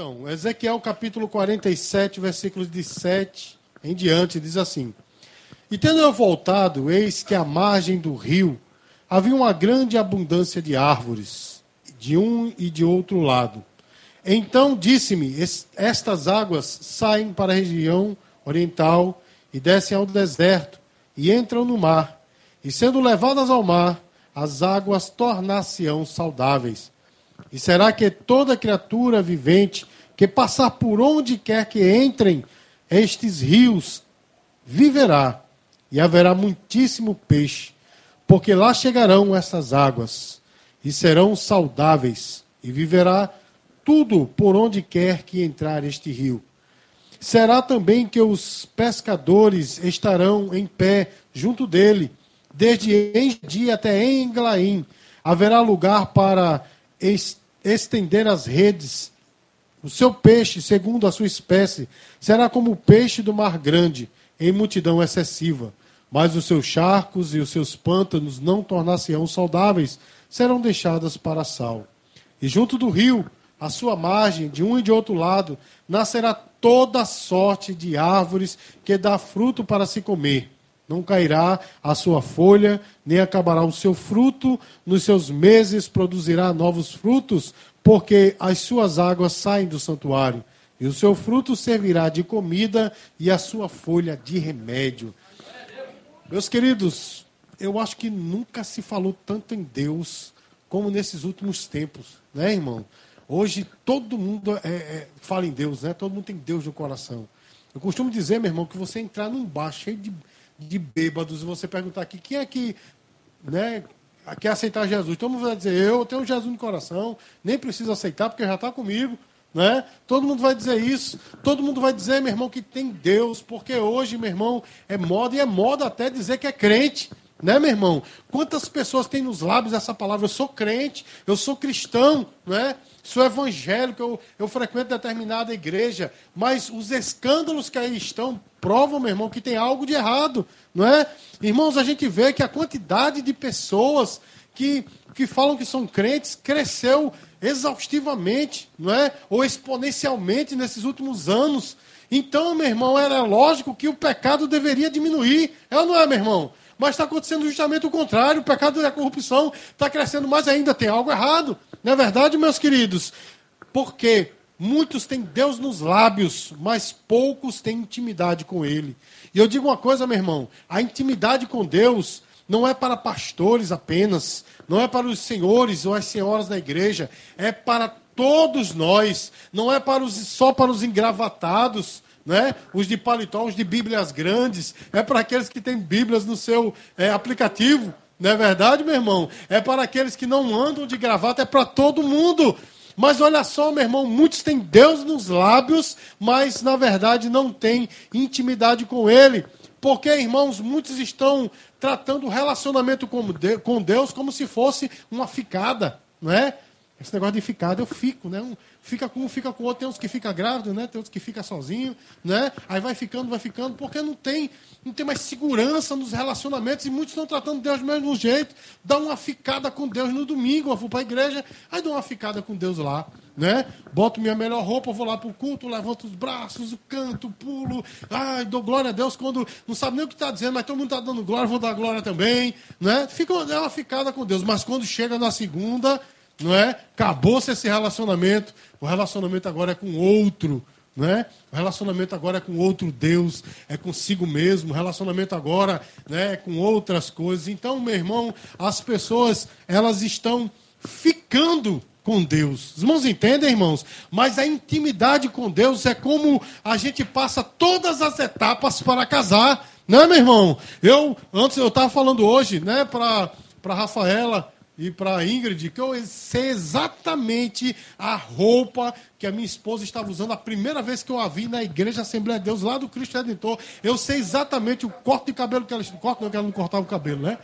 Então, Ezequiel capítulo 47, versículos de 7 em diante, diz assim: E tendo eu voltado, eis que à margem do rio havia uma grande abundância de árvores, de um e de outro lado. Então disse-me: Estas águas saem para a região oriental e descem ao deserto e entram no mar. E sendo levadas ao mar, as águas tornar-se-ão saudáveis. E será que toda criatura vivente que passar por onde quer que entrem estes rios viverá, e haverá muitíssimo peixe, porque lá chegarão essas águas, e serão saudáveis, e viverá tudo por onde quer que entrar este rio. Será também que os pescadores estarão em pé junto dele, desde Endia até Englaim. Haverá lugar para estender as redes. O seu peixe, segundo a sua espécie, será como o peixe do mar grande, em multidão excessiva. Mas os seus charcos e os seus pântanos não tornar-se-ão saudáveis, serão deixadas para sal. E junto do rio, à sua margem, de um e de outro lado, nascerá toda sorte de árvores que dá fruto para se comer. Não cairá a sua folha, nem acabará o seu fruto, nos seus meses produzirá novos frutos, porque as suas águas saem do santuário. E o seu fruto servirá de comida e a sua folha de remédio. Meus queridos, eu acho que nunca se falou tanto em Deus como nesses últimos tempos, né, irmão? Hoje todo mundo é, é, fala em Deus, né? Todo mundo tem Deus no coração. Eu costumo dizer, meu irmão, que você entrar num bar cheio de, de bêbados você perguntar aqui quem é que né, quer aceitar Jesus, todo mundo vai dizer, eu tenho Jesus no coração, nem preciso aceitar porque já está comigo. Né? Todo mundo vai dizer isso. Todo mundo vai dizer, meu irmão, que tem Deus, porque hoje, meu irmão, é moda e é moda até dizer que é crente. Né, meu irmão? Quantas pessoas têm nos lábios essa palavra? Eu sou crente, eu sou cristão, né? sou evangélico, eu, eu frequento determinada igreja, mas os escândalos que aí estão provam, meu irmão, que tem algo de errado, não é? Irmãos, a gente vê que a quantidade de pessoas que, que falam que são crentes cresceu exaustivamente, não é? Ou exponencialmente nesses últimos anos. Então, meu irmão, era lógico que o pecado deveria diminuir. É ou não é, meu irmão? Mas está acontecendo justamente o contrário. O pecado e a corrupção está crescendo mais ainda. Tem algo errado. Não é verdade, meus queridos? Porque muitos têm Deus nos lábios, mas poucos têm intimidade com Ele. E eu digo uma coisa, meu irmão: a intimidade com Deus não é para pastores apenas, não é para os senhores ou as senhoras da igreja, é para todos nós, não é para os, só para os engravatados, né? os de paletó, os de Bíblias grandes, é para aqueles que têm Bíblias no seu é, aplicativo. Não é verdade, meu irmão? É para aqueles que não andam de gravata, é para todo mundo. Mas olha só, meu irmão, muitos têm Deus nos lábios, mas na verdade não têm intimidade com Ele. Porque, irmãos, muitos estão tratando o relacionamento com Deus como se fosse uma ficada, não é? Esse negócio de ficada, eu fico, né? Um fica com um, fica com o outro. Tem uns que fica grávido, né? Tem outros que fica sozinho, né? Aí vai ficando, vai ficando, porque não tem, não tem mais segurança nos relacionamentos e muitos estão tratando Deus do mesmo jeito. Dá uma ficada com Deus no domingo, eu vou para a igreja, aí dou uma ficada com Deus lá, né? Boto minha melhor roupa, vou lá para o culto, levanto os braços, canto, pulo, ai, dou glória a Deus quando não sabe nem o que está dizendo, mas todo mundo está dando glória, vou dar glória também, né? Fica é uma ficada com Deus, mas quando chega na segunda não é? Acabou-se esse relacionamento, o relacionamento agora é com outro, não é? O relacionamento agora é com outro Deus, é consigo mesmo, o relacionamento agora né, é com outras coisas. Então, meu irmão, as pessoas, elas estão ficando com Deus. Os irmãos entendem, irmãos? Mas a intimidade com Deus é como a gente passa todas as etapas para casar, não é, meu irmão? Eu, antes, eu estava falando hoje, né, para Rafaela, e para Ingrid que eu sei exatamente a roupa que a minha esposa estava usando a primeira vez que eu a vi na igreja Assembleia de Deus, lá do Cristo Redentor. Eu sei exatamente o corte de cabelo que ela. Corte não, que ela não cortava o cabelo, né?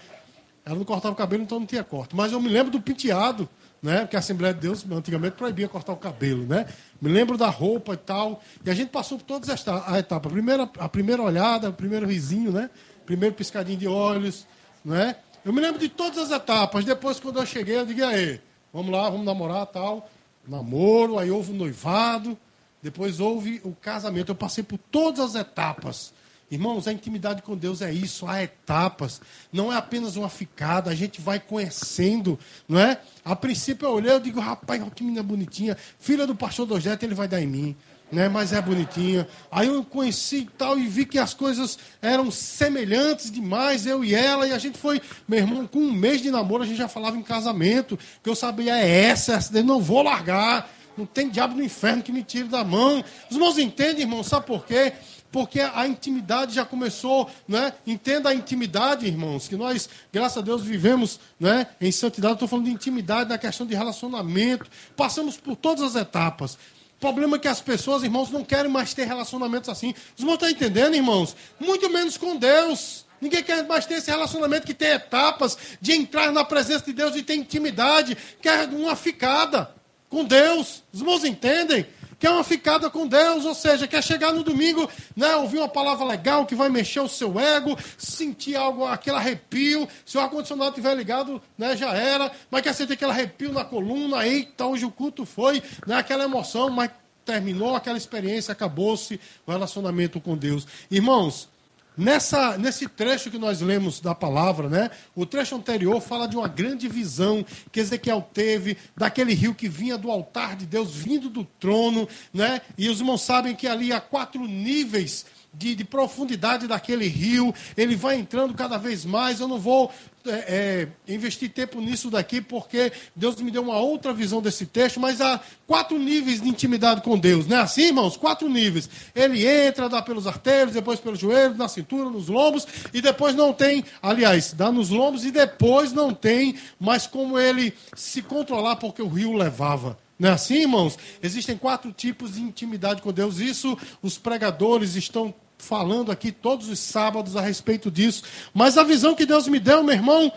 Ela não cortava o cabelo, então não tinha corte. Mas eu me lembro do penteado, né? Porque a Assembleia de Deus antigamente proibia cortar o cabelo, né? Me lembro da roupa e tal. E a gente passou por todas as etapas. A primeira, a primeira olhada, o primeiro risinho, né? Primeiro piscadinho de olhos, né? Eu me lembro de todas as etapas. Depois, quando eu cheguei, eu digo, aí, vamos lá, vamos namorar tal. namoro, aí houve o noivado, depois houve o casamento. Eu passei por todas as etapas. Irmãos, a intimidade com Deus é isso, há etapas. Não é apenas uma ficada, a gente vai conhecendo, não é? A princípio eu olhei, eu digo, rapaz, que menina bonitinha, filha do pastor Dogete, ele vai dar em mim. Né, mas é bonitinha. Aí eu conheci e tal e vi que as coisas eram semelhantes demais, eu e ela, e a gente foi, meu irmão, com um mês de namoro a gente já falava em casamento, que eu sabia é essa, essa não vou largar. Não tem diabo no inferno que me tire da mão. Os irmãos entendem, irmão, sabe por quê? porque a intimidade já começou, né? Entenda a intimidade, irmãos, que nós, graças a Deus, vivemos né, em santidade. Estou falando de intimidade na questão de relacionamento. Passamos por todas as etapas. Problema é que as pessoas, irmãos, não querem mais ter relacionamentos assim. Os irmãos estão entendendo, irmãos? Muito menos com Deus. Ninguém quer mais ter esse relacionamento que tem etapas de entrar na presença de Deus e ter intimidade, quer uma ficada com Deus. Os irmãos entendem? Quer uma ficada com Deus, ou seja, quer chegar no domingo, né, ouvir uma palavra legal que vai mexer o seu ego, sentir algo, aquele arrepio. Se o ar-condicionado estiver ligado, né, já era, mas quer sentir aquele arrepio na coluna, eita, hoje o culto foi, né, aquela emoção, mas terminou aquela experiência, acabou-se o relacionamento com Deus. Irmãos, Nessa, nesse trecho que nós lemos da palavra, né? O trecho anterior fala de uma grande visão que Ezequiel teve daquele rio que vinha do altar de Deus, vindo do trono, né? E os irmãos sabem que ali há quatro níveis de, de, profundidade daquele rio, ele vai entrando cada vez mais. Eu não vou é, é, investir tempo nisso daqui, porque Deus me deu uma outra visão desse texto, mas há quatro níveis de intimidade com Deus, não é assim, irmãos? Quatro níveis. Ele entra, dá pelos artérios, depois pelos joelhos, na cintura, nos lombos, e depois não tem, aliás, dá nos lombos e depois não tem mais como ele se controlar, porque o rio levava. Não é assim, irmãos? Existem quatro tipos de intimidade com Deus. Isso os pregadores estão falando aqui todos os sábados a respeito disso. Mas a visão que Deus me deu, meu irmão,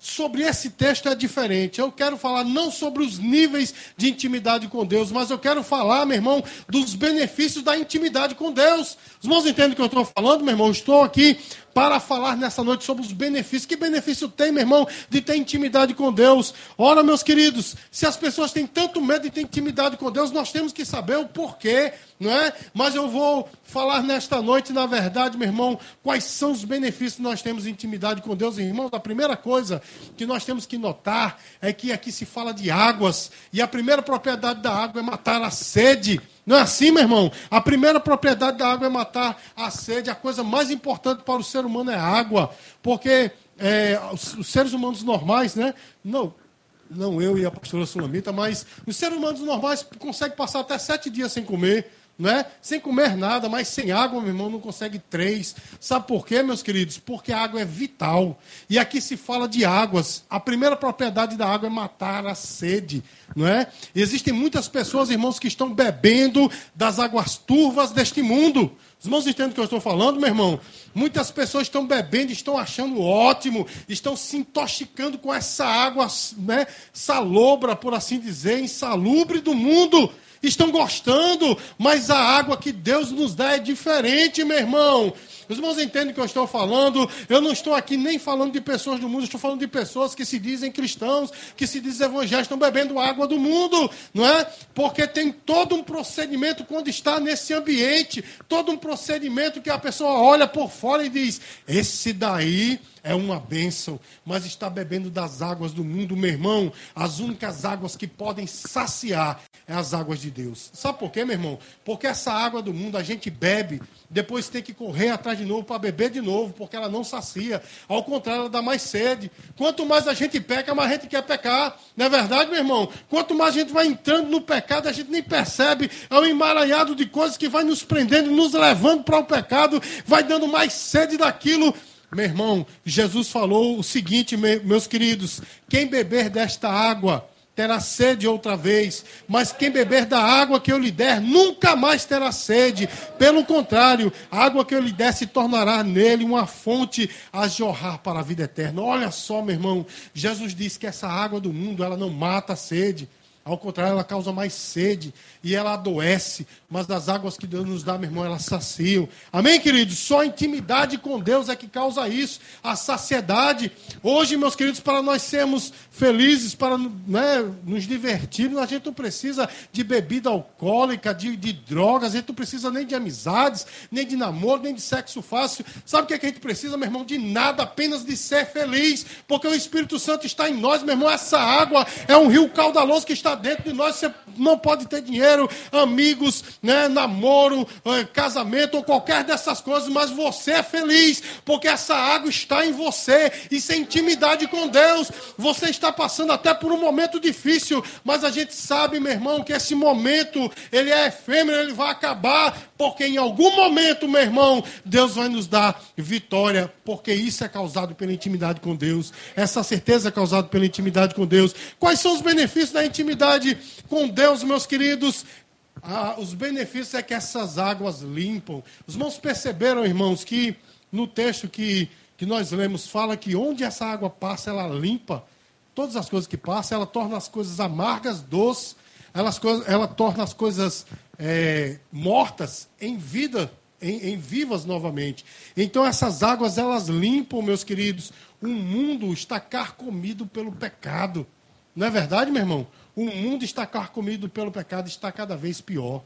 sobre esse texto é diferente. Eu quero falar não sobre os níveis de intimidade com Deus, mas eu quero falar, meu irmão, dos benefícios da intimidade com Deus. Os irmãos entendem o que eu estou falando, meu irmão? Eu estou aqui para falar nessa noite sobre os benefícios. Que benefício tem, meu irmão, de ter intimidade com Deus? Ora, meus queridos, se as pessoas têm tanto medo de ter intimidade com Deus, nós temos que saber o porquê, não é? Mas eu vou falar nesta noite, na verdade, meu irmão, quais são os benefícios que nós temos de intimidade com Deus, irmãos. A primeira coisa que nós temos que notar é que aqui se fala de águas, e a primeira propriedade da água é matar a sede. Não é assim, meu irmão? A primeira propriedade da água é matar a sede. A coisa mais importante para o ser humano é água. Porque é, os, os, seres humanos normais, né? Não, não eu e a pastora Sulamita, mas os seres humanos normais conseguem passar até sete dias sem comer né? Sem comer nada, mas sem água, meu irmão, não consegue três. Sabe por quê, meus queridos? Porque a água é vital. E aqui se fala de águas. A primeira propriedade da água é matar a sede, não é? E existem muitas pessoas, irmãos, que estão bebendo das águas turvas deste mundo. Os irmãos entendem o que eu estou falando, meu irmão? Muitas pessoas estão bebendo, estão achando ótimo, estão se intoxicando com essa água, né, salobra, por assim dizer, insalubre do mundo estão gostando, mas a água que Deus nos dá é diferente, meu irmão. Os irmãos entendem o que eu estou falando. Eu não estou aqui nem falando de pessoas do mundo, estou falando de pessoas que se dizem cristãos, que se dizem evangélicos, estão bebendo água do mundo, não é? Porque tem todo um procedimento quando está nesse ambiente, todo um procedimento que a pessoa olha por fora e diz: esse daí é uma bênção, mas está bebendo das águas do mundo, meu irmão. As únicas águas que podem saciar é as águas de Deus. Sabe por quê, meu irmão? Porque essa água do mundo a gente bebe, depois tem que correr atrás de novo para beber de novo, porque ela não sacia. Ao contrário, ela dá mais sede. Quanto mais a gente peca, mais a gente quer pecar. Não é verdade, meu irmão? Quanto mais a gente vai entrando no pecado, a gente nem percebe. É um emaranhado de coisas que vai nos prendendo, nos levando para o pecado, vai dando mais sede daquilo. Meu irmão, Jesus falou o seguinte, meus queridos: quem beber desta água terá sede outra vez, mas quem beber da água que eu lhe der nunca mais terá sede. Pelo contrário, a água que eu lhe der se tornará nele uma fonte a jorrar para a vida eterna. Olha só, meu irmão, Jesus disse que essa água do mundo ela não mata a sede. Ao contrário, ela causa mais sede e ela adoece. Mas das águas que Deus nos dá, meu irmão, elas saciam. Amém, queridos? Só a intimidade com Deus é que causa isso. A saciedade. Hoje, meus queridos, para nós sermos felizes, para né, nos divertirmos, a gente não precisa de bebida alcoólica, de, de drogas, a gente não precisa nem de amizades, nem de namoro, nem de sexo fácil. Sabe o que, é que a gente precisa, meu irmão? De nada, apenas de ser feliz. Porque o Espírito Santo está em nós, meu irmão. Essa água é um rio caudaloso que está dentro de nós. Você não pode ter dinheiro, amigos, né, namoro, eh, casamento ou qualquer dessas coisas, mas você é feliz, porque essa água está em você. Isso é intimidade com Deus. Você está passando até por um momento difícil, mas a gente sabe, meu irmão, que esse momento ele é efêmero, ele vai acabar, porque em algum momento, meu irmão, Deus vai nos dar vitória, porque isso é causado pela intimidade com Deus. Essa certeza é causada pela intimidade com Deus. Quais são os benefícios da intimidade com Deus, meus queridos? Ah, os benefícios é que essas águas limpam. Os irmãos perceberam, irmãos, que no texto que, que nós lemos fala que onde essa água passa, ela limpa todas as coisas que passam, ela torna as coisas amargas, doces, ela, ela torna as coisas é, mortas em vida, em, em vivas novamente. Então essas águas, elas limpam, meus queridos. O mundo está carcomido pelo pecado. Não é verdade, meu irmão? O mundo está carcomido pelo pecado, está cada vez pior.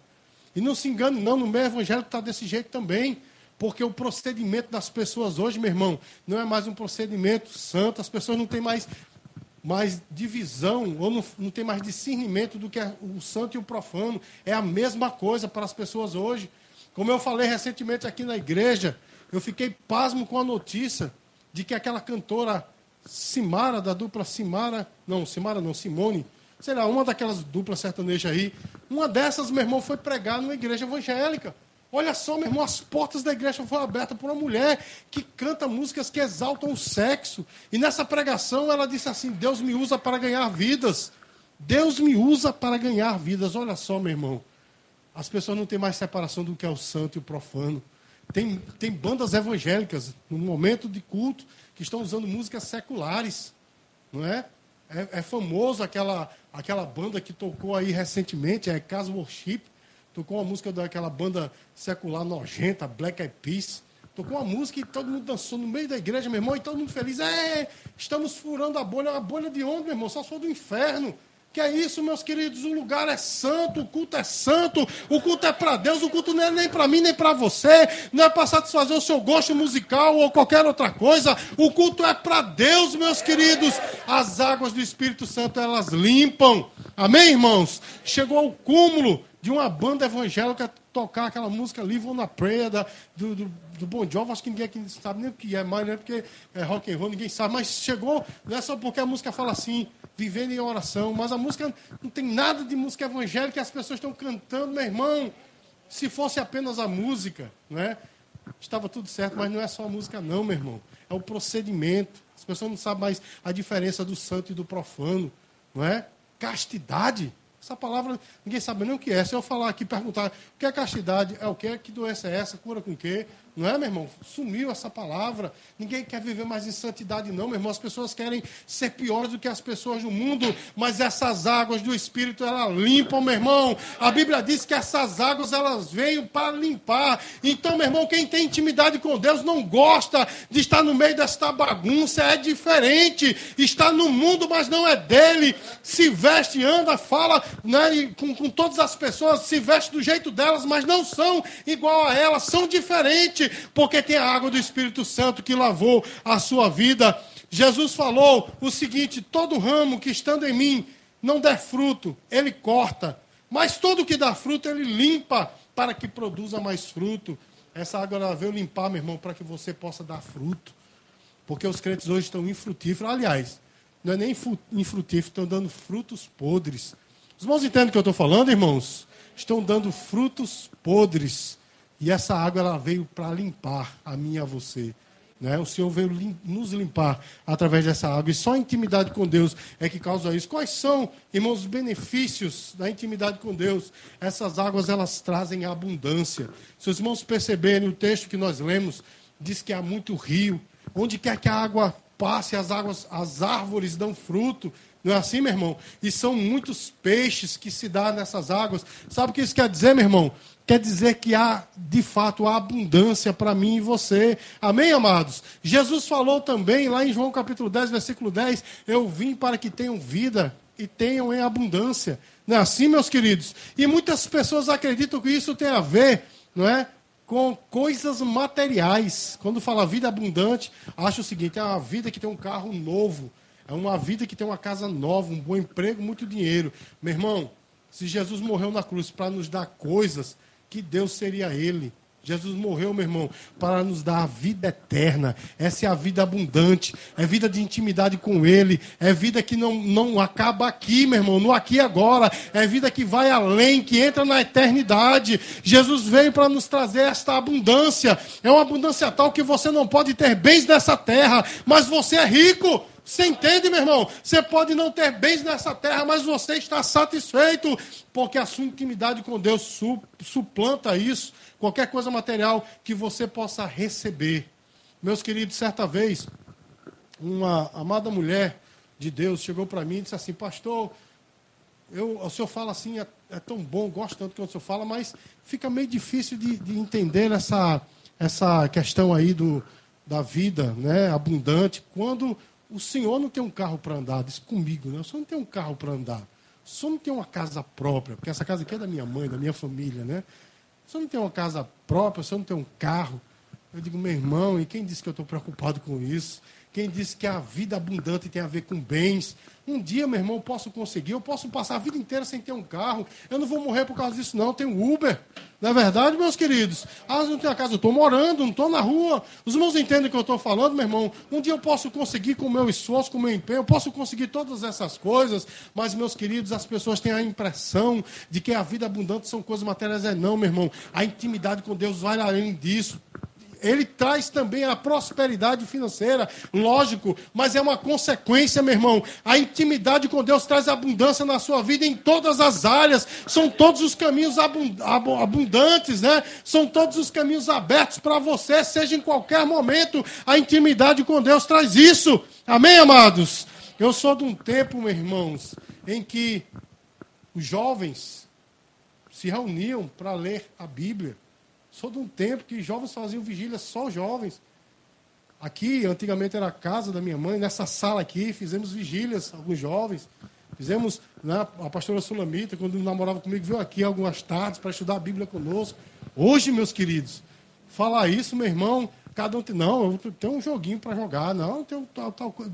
E não se engane, não, no meio evangélico está desse jeito também. Porque o procedimento das pessoas hoje, meu irmão, não é mais um procedimento santo, as pessoas não têm mais, mais divisão, ou não, não tem mais discernimento do que é o santo e o profano. É a mesma coisa para as pessoas hoje. Como eu falei recentemente aqui na igreja, eu fiquei pasmo com a notícia de que aquela cantora Simara, da dupla Simara, não, Simara não, Simone, sei lá, uma daquelas duplas sertanejas aí, uma dessas, meu irmão, foi pregar numa igreja evangélica. Olha só, meu irmão, as portas da igreja foram abertas por uma mulher que canta músicas que exaltam o sexo. E nessa pregação ela disse assim: Deus me usa para ganhar vidas. Deus me usa para ganhar vidas. Olha só, meu irmão. As pessoas não têm mais separação do que é o santo e o profano. Tem, tem bandas evangélicas, no momento de culto, que estão usando músicas seculares. Não é? É, é famoso aquela, aquela banda que tocou aí recentemente, é Casa Worship tocou uma música daquela banda secular nojenta, Black Eyed Peas. Tocou uma música e todo mundo dançou no meio da igreja, meu irmão, e todo mundo feliz. É, estamos furando a bolha. A bolha de onde, meu irmão? Só for do inferno. Que é isso, meus queridos? O lugar é santo, o culto é santo, o culto é para Deus, o culto não é nem para mim, nem para você, não é para satisfazer o seu gosto musical ou qualquer outra coisa. O culto é para Deus, meus queridos. As águas do Espírito Santo, elas limpam. Amém, irmãos? Chegou ao cúmulo de uma banda evangélica tocar aquela música Live on a Prayer da, do, do, do Bon Jovi, acho que ninguém aqui sabe nem o que é mais, né? Porque é rock and roll, ninguém sabe, mas chegou, não é só porque a música fala assim, vivendo em oração, mas a música não tem nada de música evangélica, as pessoas estão cantando, meu irmão, se fosse apenas a música, né? Estava tudo certo, mas não é só a música não, meu irmão. É o procedimento. As pessoas não sabem mais a diferença do santo e do profano, não é? Castidade. Essa palavra ninguém sabe nem o que é. Se eu falar aqui, perguntar o que é castidade, é o que? Que doença é essa? Cura com o quê? Não é, meu irmão? Sumiu essa palavra. Ninguém quer viver mais em santidade, não, meu irmão. As pessoas querem ser piores do que as pessoas do mundo, mas essas águas do Espírito, elas limpam, meu irmão. A Bíblia diz que essas águas, elas vêm para limpar. Então, meu irmão, quem tem intimidade com Deus não gosta de estar no meio desta bagunça. É diferente. Está no mundo, mas não é dele. Se veste, anda, fala né, com, com todas as pessoas, se veste do jeito delas, mas não são igual a elas, são diferentes porque tem a água do Espírito Santo que lavou a sua vida. Jesus falou o seguinte: todo ramo que estando em mim não der fruto, ele corta, mas todo que dá fruto, ele limpa para que produza mais fruto. Essa água ela veio limpar, meu irmão, para que você possa dar fruto. Porque os crentes hoje estão infrutíferos. Aliás, não é nem infrutíferos, estão dando frutos podres. Os irmãos entendem o que eu estou falando, irmãos? Estão dando frutos podres. E essa água ela veio para limpar a mim e a você. Né? O Senhor veio lim nos limpar através dessa água. E só a intimidade com Deus é que causa isso. Quais são, irmãos, os benefícios da intimidade com Deus? Essas águas elas trazem abundância. Se os irmãos perceberem o texto que nós lemos, diz que há muito rio. Onde quer que a água passe, as águas, as árvores dão fruto. Não é assim, meu irmão? E são muitos peixes que se dá nessas águas. Sabe o que isso quer dizer, meu irmão? Quer dizer que há, de fato, há abundância para mim e você. Amém, amados? Jesus falou também, lá em João capítulo 10, versículo 10, eu vim para que tenham vida e tenham em abundância. Não é assim, meus queridos? E muitas pessoas acreditam que isso tem a ver, não é? Com coisas materiais. Quando fala vida abundante, acha o seguinte: é uma vida que tem um carro novo, é uma vida que tem uma casa nova, um bom emprego, muito dinheiro. Meu irmão, se Jesus morreu na cruz para nos dar coisas, que Deus seria Ele? Jesus morreu, meu irmão, para nos dar a vida eterna. Essa é a vida abundante. É vida de intimidade com Ele. É vida que não, não acaba aqui, meu irmão, no aqui e agora. É vida que vai além, que entra na eternidade. Jesus veio para nos trazer esta abundância. É uma abundância tal que você não pode ter bens nessa terra, mas você é rico. Você entende, meu irmão? Você pode não ter bens nessa terra, mas você está satisfeito, porque a sua intimidade com Deus su suplanta isso qualquer coisa material que você possa receber. Meus queridos, certa vez, uma amada mulher de Deus chegou para mim e disse assim: Pastor, eu, o senhor fala assim, é, é, tão bom, gosto tanto que o senhor fala, mas fica meio difícil de, de entender essa, essa questão aí do, da vida né, abundante, quando o senhor não tem um carro para andar, diz comigo, né? o senhor não tem um carro para andar, o senhor não tem uma casa própria, porque essa casa aqui é da minha mãe, da minha família, né? Você não tem uma casa própria, você não tem um carro. Eu digo, meu irmão, e quem disse que eu estou preocupado com isso? Quem disse que a vida abundante tem a ver com bens? Um dia, meu irmão, eu posso conseguir, eu posso passar a vida inteira sem ter um carro. Eu não vou morrer por causa disso, não. Eu tenho Uber. Não é verdade, meus queridos? Ah, não tenho a casa, eu estou morando, não estou na rua. Os irmãos entendem o que eu estou falando, meu irmão. Um dia eu posso conseguir com o meu esforço, com o meu empenho, eu posso conseguir todas essas coisas. Mas, meus queridos, as pessoas têm a impressão de que a vida abundante são coisas materiais. É não, meu irmão. A intimidade com Deus vai além disso ele traz também a prosperidade financeira, lógico, mas é uma consequência, meu irmão. A intimidade com Deus traz abundância na sua vida em todas as áreas. São todos os caminhos abundantes, né? São todos os caminhos abertos para você, seja em qualquer momento. A intimidade com Deus traz isso. Amém, amados? Eu sou de um tempo, meus irmãos, em que os jovens se reuniam para ler a Bíblia. Sou de um tempo que jovens faziam vigília só jovens. Aqui, antigamente era a casa da minha mãe, nessa sala aqui, fizemos vigílias, alguns jovens. Fizemos, né, a pastora Sulamita, quando namorava comigo, veio aqui algumas tardes para estudar a Bíblia conosco. Hoje, meus queridos, falar isso, meu irmão, cada um tem. Não, eu tenho um joguinho para jogar, não, tem tal, tal coisa.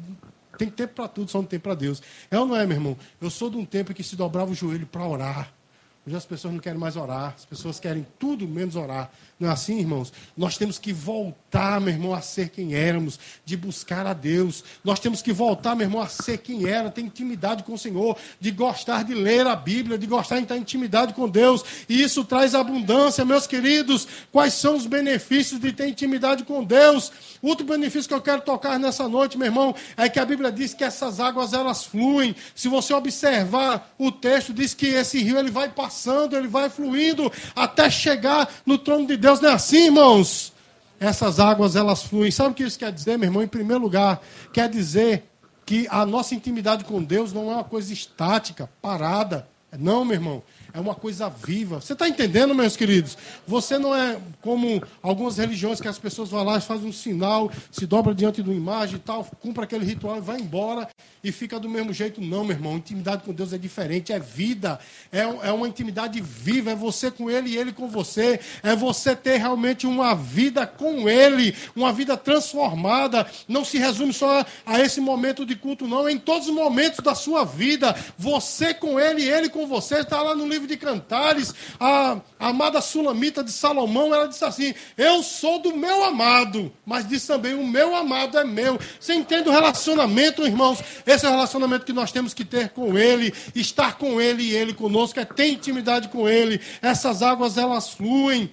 Tem tempo para tudo, só não tem para Deus. É ou não é, meu irmão? Eu sou de um tempo que se dobrava o joelho para orar. Hoje as pessoas não querem mais orar, as pessoas querem tudo menos orar. Não é assim, irmãos? Nós temos que voltar, meu irmão, a ser quem éramos, de buscar a Deus. Nós temos que voltar, meu irmão, a ser quem era, ter intimidade com o Senhor, de gostar de ler a Bíblia, de gostar de ter intimidade com Deus. E isso traz abundância, meus queridos. Quais são os benefícios de ter intimidade com Deus? Outro benefício que eu quero tocar nessa noite, meu irmão, é que a Bíblia diz que essas águas elas fluem. Se você observar o texto, diz que esse rio ele vai passando, ele vai fluindo até chegar no trono de Deus. Não é assim, irmãos. Essas águas elas fluem. Sabe o que isso quer dizer, meu irmão? Em primeiro lugar, quer dizer que a nossa intimidade com Deus não é uma coisa estática, parada. Não, meu irmão é uma coisa viva. Você está entendendo, meus queridos? Você não é como algumas religiões que as pessoas vão lá, fazem um sinal, se dobra diante de uma imagem e tal, cumpre aquele ritual e vai embora e fica do mesmo jeito. Não, meu irmão. Intimidade com Deus é diferente, é vida, é, é uma intimidade viva, é você com Ele e Ele com você. É você ter realmente uma vida com Ele, uma vida transformada. Não se resume só a esse momento de culto, não. É em todos os momentos da sua vida, você com Ele e Ele com você. Está lá no livro livro de Cantares, a, amada Sulamita de Salomão, ela disse assim: Eu sou do meu amado, mas diz também: O meu amado é meu. Você entende o relacionamento, irmãos? Esse é o relacionamento que nós temos que ter com Ele, estar com Ele e Ele conosco, é ter intimidade com Ele. Essas águas, elas fluem.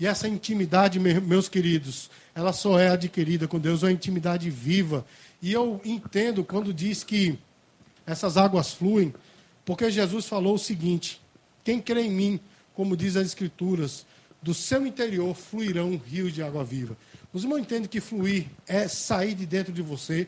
E essa intimidade, meus queridos, ela só é adquirida com Deus, é uma intimidade viva. E eu entendo quando diz que essas águas fluem, porque Jesus falou o seguinte: quem crê em mim, como diz as Escrituras, do seu interior fluirão rios de água viva. Os irmãos entendem que fluir é sair de dentro de você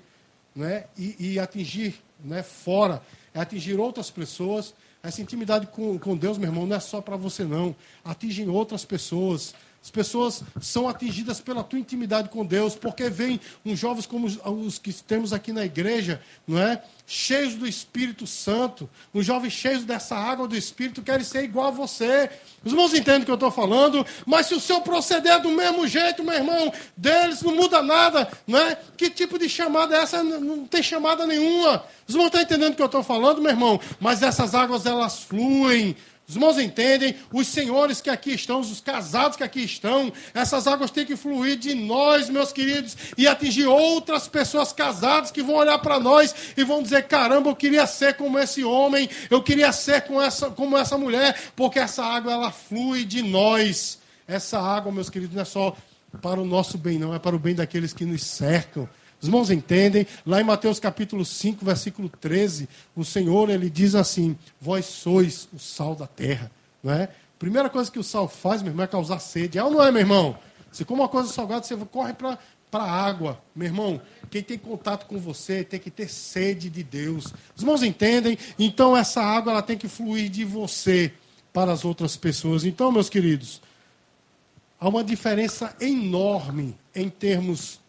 né? e, e atingir né, fora, é atingir outras pessoas. Essa intimidade com, com Deus, meu irmão, não é só para você, não. Atingem outras pessoas. As pessoas são atingidas pela tua intimidade com Deus, porque vem uns jovens como os que temos aqui na igreja, não é? Cheios do Espírito Santo, uns jovens cheios dessa água do Espírito querem ser igual a você. Os irmãos entendem o que eu estou falando, mas se o seu proceder é do mesmo jeito, meu irmão, deles não muda nada, não é? Que tipo de chamada é essa? Não tem chamada nenhuma. Os irmãos estão entendendo o que eu estou falando, meu irmão? Mas essas águas elas fluem, os irmãos entendem, os senhores que aqui estão, os casados que aqui estão, essas águas têm que fluir de nós, meus queridos, e atingir outras pessoas casadas que vão olhar para nós e vão dizer: caramba, eu queria ser como esse homem, eu queria ser como essa, como essa mulher, porque essa água ela flui de nós. Essa água, meus queridos, não é só para o nosso bem, não, é para o bem daqueles que nos cercam. Os irmãos entendem? Lá em Mateus capítulo 5, versículo 13, o Senhor ele diz assim: Vós sois o sal da terra. Não é? Primeira coisa que o sal faz, meu irmão, é causar sede. É ou não é, meu irmão? Se come uma coisa salgada, você corre para a água. Meu irmão, quem tem contato com você tem que ter sede de Deus. Os irmãos entendem? Então essa água ela tem que fluir de você para as outras pessoas. Então, meus queridos, há uma diferença enorme em termos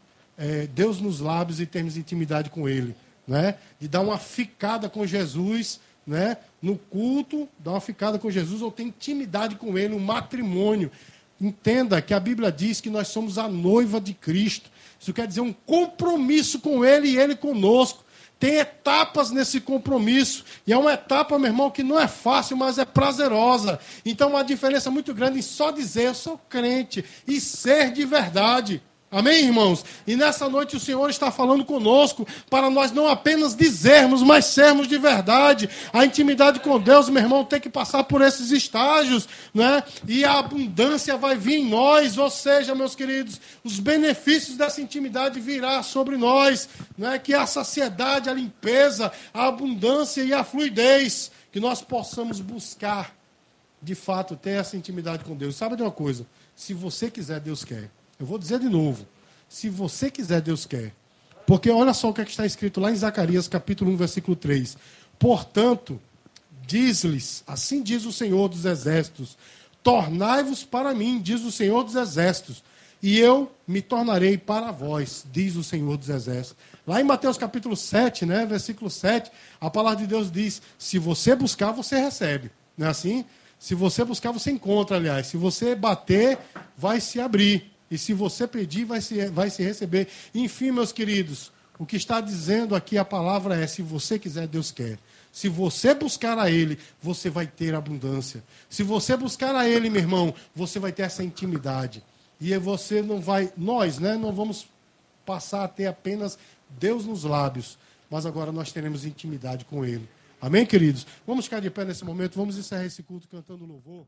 é, Deus nos lábios e termos intimidade com Ele. Né? De dar uma ficada com Jesus né? no culto, dar uma ficada com Jesus ou ter intimidade com Ele, um matrimônio. Entenda que a Bíblia diz que nós somos a noiva de Cristo. Isso quer dizer um compromisso com Ele e Ele conosco. Tem etapas nesse compromisso. E é uma etapa, meu irmão, que não é fácil, mas é prazerosa. Então, uma diferença muito grande em só dizer eu sou crente e ser de verdade. Amém, irmãos? E nessa noite o Senhor está falando conosco para nós não apenas dizermos, mas sermos de verdade. A intimidade com Deus, meu irmão, tem que passar por esses estágios, né? E a abundância vai vir em nós, ou seja, meus queridos, os benefícios dessa intimidade virá sobre nós, né? Que a saciedade, a limpeza, a abundância e a fluidez que nós possamos buscar, de fato, ter essa intimidade com Deus. Sabe de uma coisa? Se você quiser, Deus quer. Eu vou dizer de novo. Se você quiser, Deus quer. Porque olha só o que, é que está escrito lá em Zacarias, capítulo 1, versículo 3. Portanto, diz-lhes, assim diz o Senhor dos Exércitos: Tornai-vos para mim, diz o Senhor dos Exércitos, e eu me tornarei para vós, diz o Senhor dos Exércitos. Lá em Mateus capítulo 7, né, versículo 7, a palavra de Deus diz: Se você buscar, você recebe. Não é assim? Se você buscar, você encontra, aliás. Se você bater, vai se abrir. E se você pedir, vai se, vai se receber. Enfim, meus queridos, o que está dizendo aqui a palavra é: se você quiser, Deus quer. Se você buscar a Ele, você vai ter abundância. Se você buscar a Ele, meu irmão, você vai ter essa intimidade. E você não vai, nós, né, não vamos passar a ter apenas Deus nos lábios, mas agora nós teremos intimidade com Ele. Amém, queridos? Vamos ficar de pé nesse momento, vamos encerrar esse culto cantando louvor.